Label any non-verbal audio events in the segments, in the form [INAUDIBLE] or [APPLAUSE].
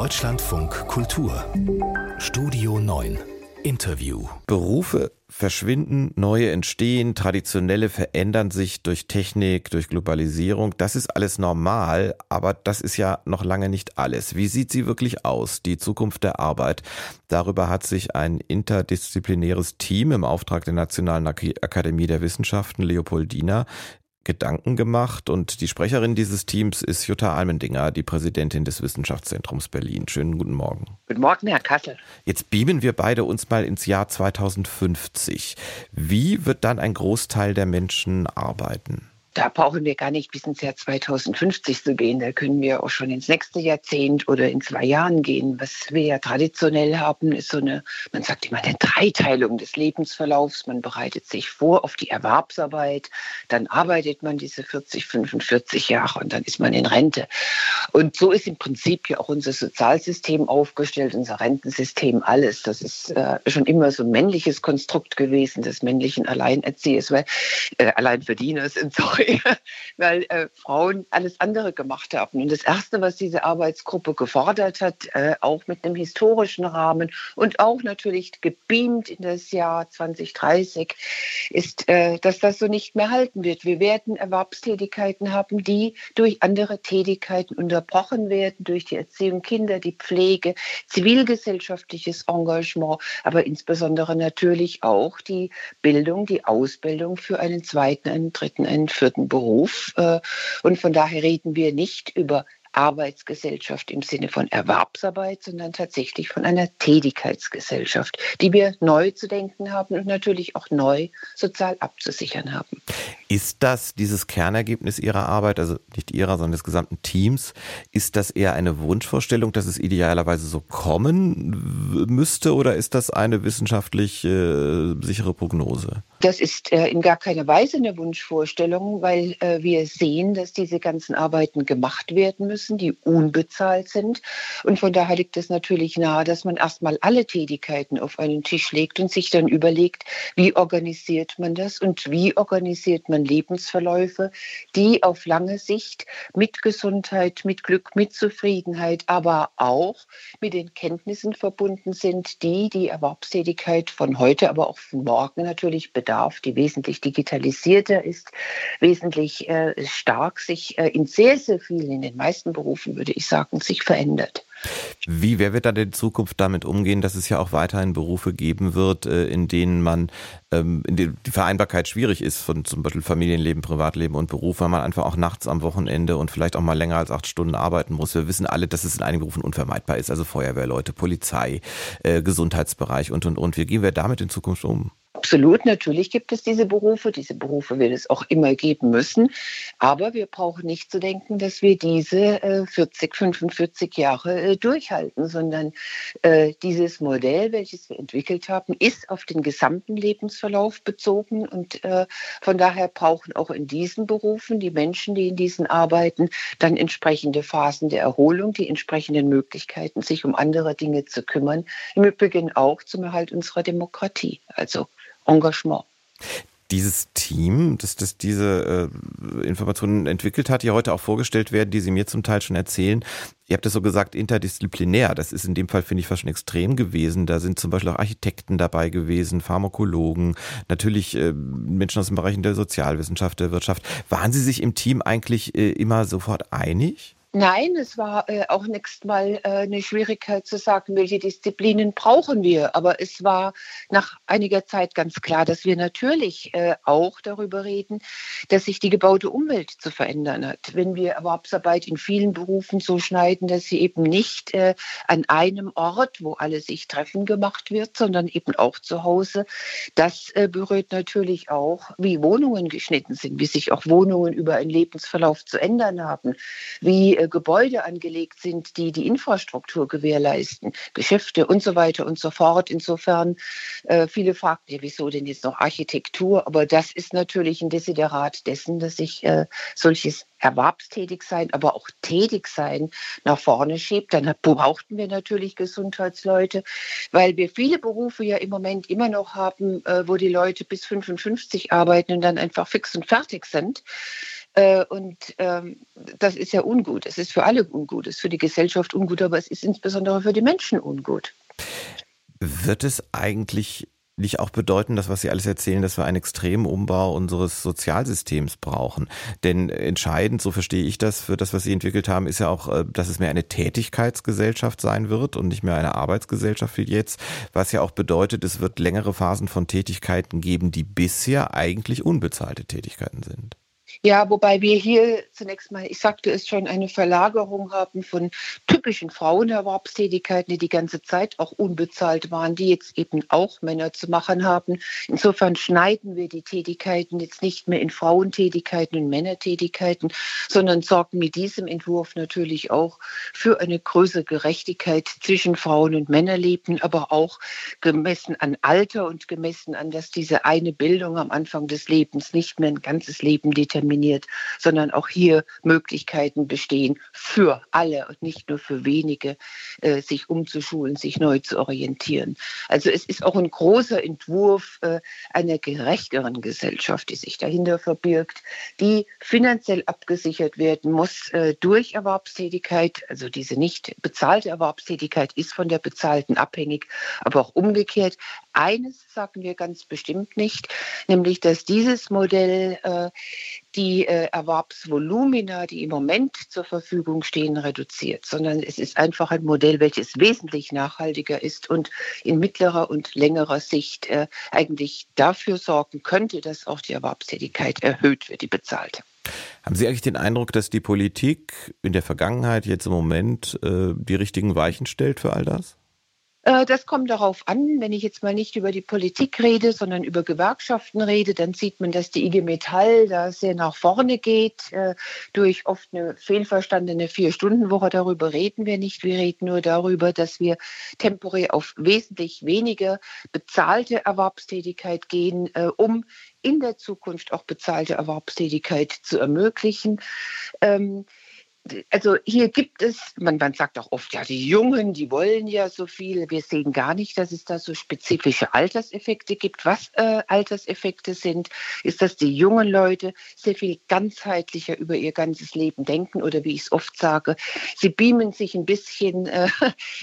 Deutschlandfunk Kultur Studio 9 Interview Berufe verschwinden, neue entstehen, traditionelle verändern sich durch Technik, durch Globalisierung. Das ist alles normal, aber das ist ja noch lange nicht alles. Wie sieht sie wirklich aus, die Zukunft der Arbeit? Darüber hat sich ein interdisziplinäres Team im Auftrag der Nationalen Akademie der Wissenschaften Leopoldina Gedanken gemacht und die Sprecherin dieses Teams ist Jutta Almendinger, die Präsidentin des Wissenschaftszentrums Berlin. Schönen guten Morgen. Guten Morgen, Herr Kassel. Jetzt beamen wir beide uns mal ins Jahr 2050. Wie wird dann ein Großteil der Menschen arbeiten? Da brauchen wir gar nicht bis ins Jahr 2050 zu gehen. Da können wir auch schon ins nächste Jahrzehnt oder in zwei Jahren gehen. Was wir ja traditionell haben, ist so eine, man sagt immer, eine Dreiteilung des Lebensverlaufs. Man bereitet sich vor auf die Erwerbsarbeit, dann arbeitet man diese 40, 45 Jahre und dann ist man in Rente. Und so ist im Prinzip ja auch unser Sozialsystem aufgestellt, unser Rentensystem, alles. Das ist äh, schon immer so ein männliches Konstrukt gewesen, des männlichen Alleinerziehers, weil äh, Alleinverdieners und [LAUGHS] so [LAUGHS] weil äh, Frauen alles andere gemacht haben. Und das Erste, was diese Arbeitsgruppe gefordert hat, äh, auch mit einem historischen Rahmen und auch natürlich gebeamt in das Jahr 2030, ist, äh, dass das so nicht mehr halten wird. Wir werden Erwerbstätigkeiten haben, die durch andere Tätigkeiten unterbrochen werden, durch die Erziehung Kinder, die Pflege, zivilgesellschaftliches Engagement, aber insbesondere natürlich auch die Bildung, die Ausbildung für einen zweiten, einen dritten, einen vierten vierten Beruf. Äh, und von daher reden wir nicht über Arbeitsgesellschaft im Sinne von Erwerbsarbeit, sondern tatsächlich von einer Tätigkeitsgesellschaft, die wir neu zu denken haben und natürlich auch neu sozial abzusichern haben. Ist das dieses Kernergebnis Ihrer Arbeit, also nicht Ihrer, sondern des gesamten Teams, ist das eher eine Wunschvorstellung, dass es idealerweise so kommen müsste oder ist das eine wissenschaftlich äh, sichere Prognose? Das ist äh, in gar keiner Weise eine Wunschvorstellung, weil äh, wir sehen, dass diese ganzen Arbeiten gemacht werden müssen, die unbezahlt sind. Und von daher liegt es natürlich nahe, dass man erstmal alle Tätigkeiten auf einen Tisch legt und sich dann überlegt, wie organisiert man das und wie organisiert man Lebensverläufe, die auf lange Sicht mit Gesundheit, mit Glück, mit Zufriedenheit, aber auch mit den Kenntnissen verbunden sind, die die Erwerbstätigkeit von heute, aber auch von morgen natürlich bedarf bedarf, die wesentlich digitalisierter ist, wesentlich äh, stark sich äh, in sehr, sehr vielen, in den meisten Berufen würde ich sagen, sich verändert. Wie, wer wird dann in Zukunft damit umgehen, dass es ja auch weiterhin Berufe geben wird, äh, in denen man, ähm, in denen die Vereinbarkeit schwierig ist von zum Beispiel Familienleben, Privatleben und Beruf, weil man einfach auch nachts am Wochenende und vielleicht auch mal länger als acht Stunden arbeiten muss. Wir wissen alle, dass es in einigen Berufen unvermeidbar ist, also Feuerwehrleute, Polizei, äh, Gesundheitsbereich und, und, und. Wie gehen wir damit in Zukunft um? Absolut, natürlich gibt es diese Berufe. Diese Berufe wird es auch immer geben müssen. Aber wir brauchen nicht zu denken, dass wir diese äh, 40, 45 Jahre äh, durchhalten, sondern äh, dieses Modell, welches wir entwickelt haben, ist auf den gesamten Lebensverlauf bezogen. Und äh, von daher brauchen auch in diesen Berufen die Menschen, die in diesen arbeiten, dann entsprechende Phasen der Erholung, die entsprechenden Möglichkeiten, sich um andere Dinge zu kümmern. Im Übrigen auch zum Erhalt unserer Demokratie. Also Engagement. Dieses Team, das, das diese äh, Informationen entwickelt hat, die heute auch vorgestellt werden, die Sie mir zum Teil schon erzählen, ihr habt das so gesagt, interdisziplinär. Das ist in dem Fall, finde ich, fast schon extrem gewesen. Da sind zum Beispiel auch Architekten dabei gewesen, Pharmakologen, natürlich äh, Menschen aus den Bereichen der Sozialwissenschaft, der Wirtschaft. Waren Sie sich im Team eigentlich äh, immer sofort einig? Nein, es war äh, auch nächst mal äh, eine Schwierigkeit zu sagen, welche Disziplinen brauchen wir. Aber es war nach einiger Zeit ganz klar, dass wir natürlich äh, auch darüber reden, dass sich die gebaute Umwelt zu verändern hat. Wenn wir Erwerbsarbeit in vielen Berufen so schneiden, dass sie eben nicht äh, an einem Ort, wo alle sich treffen, gemacht wird, sondern eben auch zu Hause, das äh, berührt natürlich auch, wie Wohnungen geschnitten sind, wie sich auch Wohnungen über einen Lebensverlauf zu ändern haben, wie äh, Gebäude angelegt sind, die die Infrastruktur gewährleisten, Geschäfte und so weiter und so fort. Insofern, äh, viele fragten ja, wieso denn jetzt noch Architektur? Aber das ist natürlich ein Desiderat dessen, dass sich äh, solches erwerbstätig sein, aber auch tätig sein nach vorne schiebt. Dann brauchten wir natürlich Gesundheitsleute, weil wir viele Berufe ja im Moment immer noch haben, äh, wo die Leute bis 55 arbeiten und dann einfach fix und fertig sind. Äh, und ähm, das ist ja ungut. Es ist für alle ungut. Es ist für die Gesellschaft ungut, aber es ist insbesondere für die Menschen ungut. Wird es eigentlich nicht auch bedeuten, das, was Sie alles erzählen, dass wir einen extremen Umbau unseres Sozialsystems brauchen? Denn entscheidend, so verstehe ich das, für das, was Sie entwickelt haben, ist ja auch, äh, dass es mehr eine Tätigkeitsgesellschaft sein wird und nicht mehr eine Arbeitsgesellschaft wie jetzt, was ja auch bedeutet, es wird längere Phasen von Tätigkeiten geben, die bisher eigentlich unbezahlte Tätigkeiten sind. Ja, wobei wir hier zunächst mal, ich sagte es schon, eine Verlagerung haben von typischen Frauenerwerbstätigkeiten, die die ganze Zeit auch unbezahlt waren, die jetzt eben auch Männer zu machen haben. Insofern schneiden wir die Tätigkeiten jetzt nicht mehr in Frauentätigkeiten und Männertätigkeiten, sondern sorgen mit diesem Entwurf natürlich auch für eine größere Gerechtigkeit zwischen Frauen und Männerleben, aber auch gemessen an Alter und gemessen an, dass diese eine Bildung am Anfang des Lebens nicht mehr ein ganzes Leben determiniert diskriminiert, sondern auch hier Möglichkeiten bestehen für alle und nicht nur für wenige, äh, sich umzuschulen, sich neu zu orientieren. Also es ist auch ein großer Entwurf äh, einer gerechteren Gesellschaft, die sich dahinter verbirgt, die finanziell abgesichert werden muss äh, durch Erwerbstätigkeit. Also diese nicht bezahlte Erwerbstätigkeit ist von der bezahlten abhängig, aber auch umgekehrt. Eines sagen wir ganz bestimmt nicht, nämlich dass dieses Modell äh, die äh, Erwerbsvolumina, die im Moment zur Verfügung stehen, reduziert, sondern es ist einfach ein Modell, welches wesentlich nachhaltiger ist und in mittlerer und längerer Sicht äh, eigentlich dafür sorgen könnte, dass auch die Erwerbstätigkeit erhöht wird, die bezahlte. Haben Sie eigentlich den Eindruck, dass die Politik in der Vergangenheit, jetzt im Moment, die richtigen Weichen stellt für all das? Äh, das kommt darauf an, wenn ich jetzt mal nicht über die Politik rede, sondern über Gewerkschaften rede, dann sieht man, dass die IG Metall da sehr nach vorne geht, äh, durch oft eine fehlverstandene Vier-Stunden-Woche. Darüber reden wir nicht. Wir reden nur darüber, dass wir temporär auf wesentlich weniger bezahlte Erwerbstätigkeit gehen, äh, um in der Zukunft auch bezahlte Erwerbstätigkeit zu ermöglichen. Also hier gibt es, man, man sagt auch oft, ja, die Jungen, die wollen ja so viel. Wir sehen gar nicht, dass es da so spezifische Alterseffekte gibt. Was äh, Alterseffekte sind, ist, dass die jungen Leute sehr viel ganzheitlicher über ihr ganzes Leben denken oder wie ich es oft sage, sie beamen sich ein bisschen äh,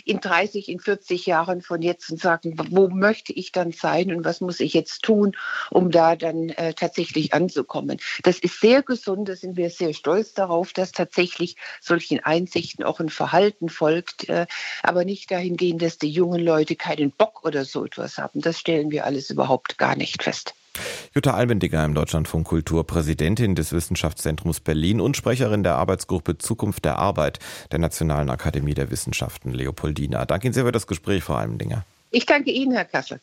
in 30, in 40 Jahren von jetzt und sagen, wo möchte ich dann sein und was muss ich jetzt tun, um da dann äh, tatsächlich anzukommen. Das ist sehr gesund, da sind wir sehr stolz darauf, dass tatsächlich tatsächlich solchen Einsichten auch ein Verhalten folgt, äh, aber nicht dahingehend, dass die jungen Leute keinen Bock oder so etwas haben. Das stellen wir alles überhaupt gar nicht fest. Jutta Albendiger im Deutschlandfunk Kultur, Präsidentin des Wissenschaftszentrums Berlin und Sprecherin der Arbeitsgruppe Zukunft der Arbeit der Nationalen Akademie der Wissenschaften Leopoldina. Danke Ihnen sehr für das Gespräch, Frau Albendinger. Ich danke Ihnen, Herr Kassel.